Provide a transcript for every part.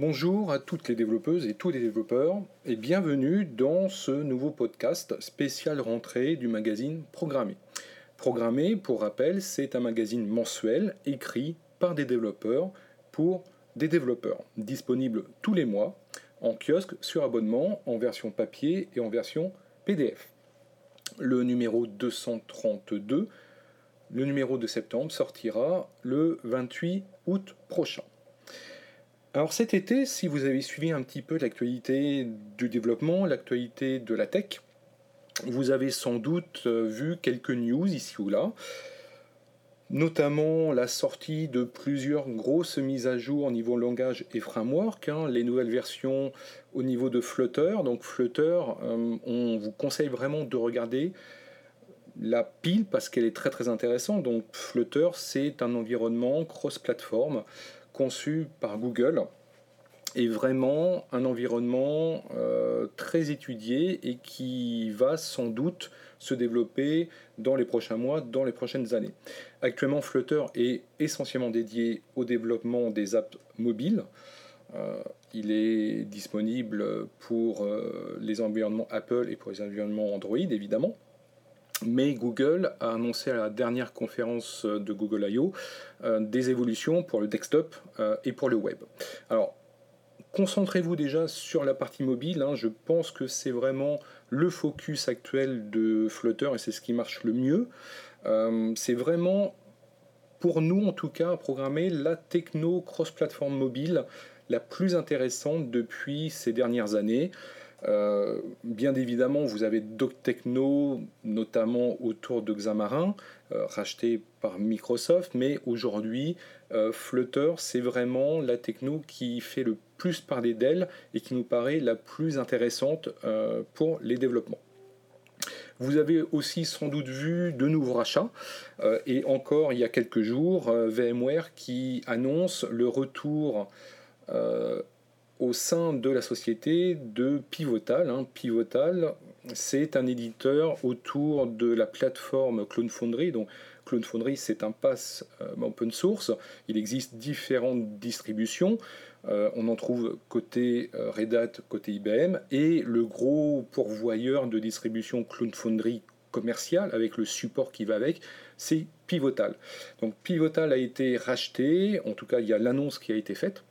Bonjour à toutes les développeuses et tous les développeurs et bienvenue dans ce nouveau podcast spécial rentrée du magazine Programmé. Programmé, pour rappel, c'est un magazine mensuel écrit par des développeurs pour des développeurs, disponible tous les mois en kiosque sur abonnement en version papier et en version PDF. Le numéro 232, le numéro de septembre, sortira le 28 août prochain. Alors cet été, si vous avez suivi un petit peu l'actualité du développement, l'actualité de la tech, vous avez sans doute euh, vu quelques news ici ou là, notamment la sortie de plusieurs grosses mises à jour au niveau langage et framework, hein, les nouvelles versions au niveau de Flutter. Donc Flutter, euh, on vous conseille vraiment de regarder la pile parce qu'elle est très très intéressante. Donc Flutter, c'est un environnement cross-platform conçu par Google est vraiment un environnement euh, très étudié et qui va sans doute se développer dans les prochains mois, dans les prochaines années. Actuellement, Flutter est essentiellement dédié au développement des apps mobiles. Euh, il est disponible pour euh, les environnements Apple et pour les environnements Android, évidemment. Mais Google a annoncé à la dernière conférence de Google I.O. des évolutions pour le desktop et pour le web. Alors, Concentrez-vous déjà sur la partie mobile. Hein. Je pense que c'est vraiment le focus actuel de Flutter et c'est ce qui marche le mieux. Euh, c'est vraiment, pour nous en tout cas, programmer la techno cross-platform mobile la plus intéressante depuis ces dernières années. Euh, bien évidemment, vous avez Techno, notamment autour de Xamarin, euh, racheté par Microsoft, mais aujourd'hui, euh, Flutter, c'est vraiment la techno qui fait le plus parler d'elle et qui nous paraît la plus intéressante pour les développements. Vous avez aussi sans doute vu de nouveaux rachats, et encore il y a quelques jours, VMware qui annonce le retour au sein de la société de Pivotal. Hein. Pivotal, c'est un éditeur autour de la plateforme Clone Foundry. Donc, Clone Foundry, c'est un pass euh, open source. Il existe différentes distributions. Euh, on en trouve côté euh, Red Hat, côté IBM. Et le gros pourvoyeur de distribution Clone Foundry commercial, avec le support qui va avec, c'est Pivotal. Donc Pivotal a été racheté, en tout cas il y a l'annonce qui a été faite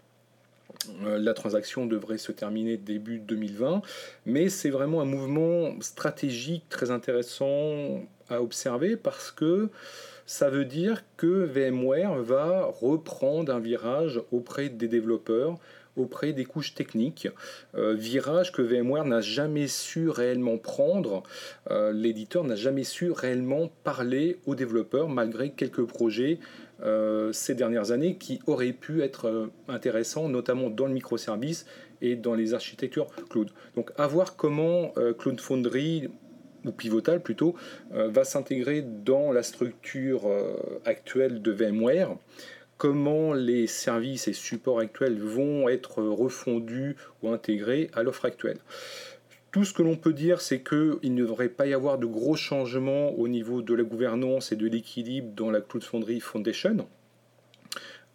la transaction devrait se terminer début 2020, mais c'est vraiment un mouvement stratégique très intéressant à observer parce que ça veut dire que VMware va reprendre un virage auprès des développeurs, auprès des couches techniques, euh, virage que VMware n'a jamais su réellement prendre, euh, l'éditeur n'a jamais su réellement parler aux développeurs malgré quelques projets euh, ces dernières années qui auraient pu être intéressants, notamment dans le microservice et dans les architectures cloud. Donc à voir comment Cloud Foundry ou Pivotal plutôt, va s'intégrer dans la structure actuelle de VMware, comment les services et supports actuels vont être refondus ou intégrés à l'offre actuelle. Tout ce que l'on peut dire, c'est qu'il ne devrait pas y avoir de gros changements au niveau de la gouvernance et de l'équilibre dans la Cloud Foundry Foundation,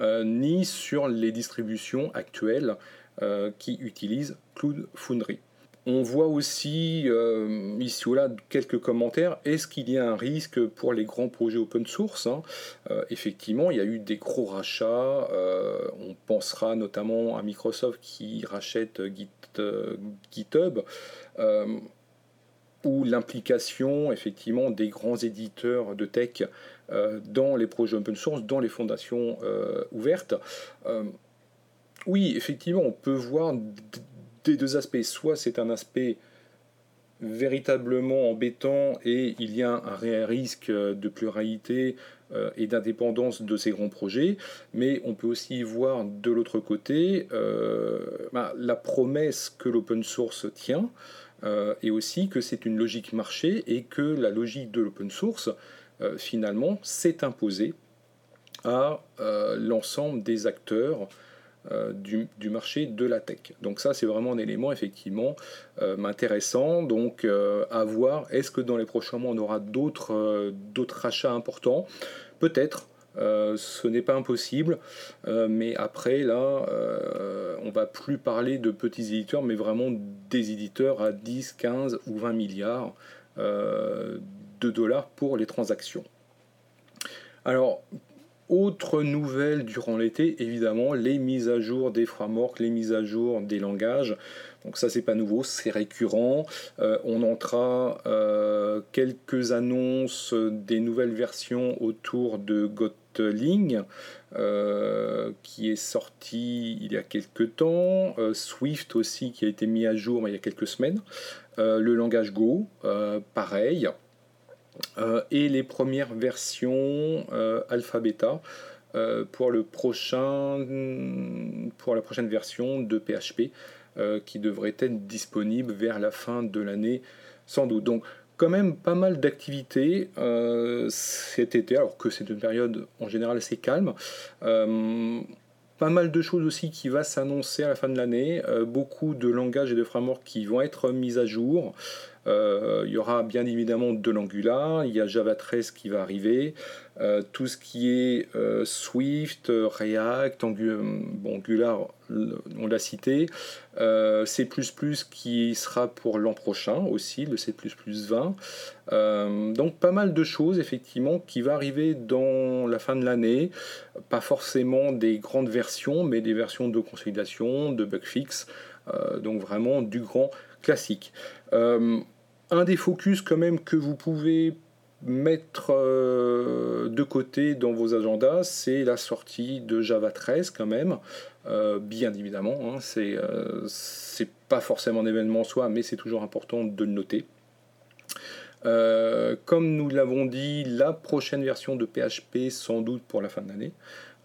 euh, ni sur les distributions actuelles euh, qui utilisent Cloud Foundry. On voit aussi euh, ici ou là quelques commentaires. Est-ce qu'il y a un risque pour les grands projets open source hein? Effectivement, il y a eu des gros rachats. on pensera notamment à Microsoft qui rachète GitHub. Euh, ou l'implication effectivement des grands éditeurs de tech euh, dans les projets open source, dans les fondations euh, ouvertes. oui, effectivement, on peut voir des deux aspects. Soit c'est un aspect véritablement embêtant et il y a un réel risque de pluralité et d'indépendance de ces grands projets, mais on peut aussi voir de l'autre côté bah, la promesse que l'open source tient, euh, et aussi que c'est une logique marché et que la logique de l'open source, euh, finalement, s'est imposée à euh, l'ensemble des acteurs du, marché de la tech. Donc ça, c'est vraiment un élément effectivement intéressant. Donc à voir, est-ce que dans les prochains mois, on aura d'autres rachats importants? Peut-être. ce n'est pas impossible, mais après là, on va plus parler de petits éditeurs, mais vraiment des éditeurs à 10, 15 ou 20 milliards de dollars pour les transactions. Alors, autre nouvelle durant l'été, évidemment, les mises à jour des frameworks, les mises à jour des langages. Donc ça, c'est pas nouveau, c'est récurrent. Euh, on entra euh, quelques annonces des nouvelles versions autour de Gotling, euh, qui est sorti il y a quelques temps. Swift aussi, qui a été mis à jour il y a quelques semaines. le langage Go, pareil. Euh, et les premières versions euh, alpha beta euh, pour, le prochain, pour la prochaine version de PHP qui devrait être disponible vers la fin de l'année sans doute. Donc quand même pas mal d'activités cet été, alors que c'est une période en général assez calme. pas mal de choses aussi qui va s'annoncer à la fin de l'année, beaucoup de langages et de frameworks qui vont être mis à jour. Euh, il y aura bien évidemment de l'Angular, il y a Java 13 qui va arriver, euh, tout ce qui est euh, Swift, React, Angular, on l'a cité, C++ qui sera pour l'an prochain aussi, le C++ 20. donc pas mal de choses effectivement qui va arriver dans la fin de l'année, pas forcément des grandes versions, mais des versions de consolidation, de bug fix, donc vraiment du grand classique un des focus quand même que vous pouvez mettre euh, de côté dans vos agendas, c'est la sortie de Java 13 quand même. Euh, bien évidemment, hein, euh, c'est pas forcément un événement en soi, mais c'est toujours important de le noter. comme nous l'avons dit, la prochaine version de PHP sans doute pour la fin de l'année.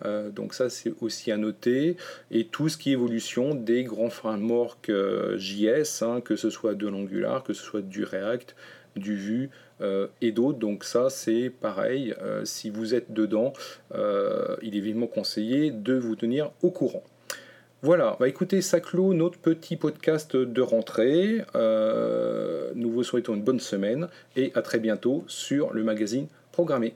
Euh, donc ça c'est aussi à noter. Et tout ce qui est évolution des grands frameworks euh, JS, hein, que ce soit de l'Angular, que ce soit du React, du Vue euh, et d'autres. Donc ça c'est pareil, si vous êtes dedans, il est vivement conseillé de vous tenir au courant. Voilà, bah écoutez, ça clôt notre petit podcast de rentrée. nous vous souhaitons une bonne semaine et à très bientôt sur le magazine Programmé.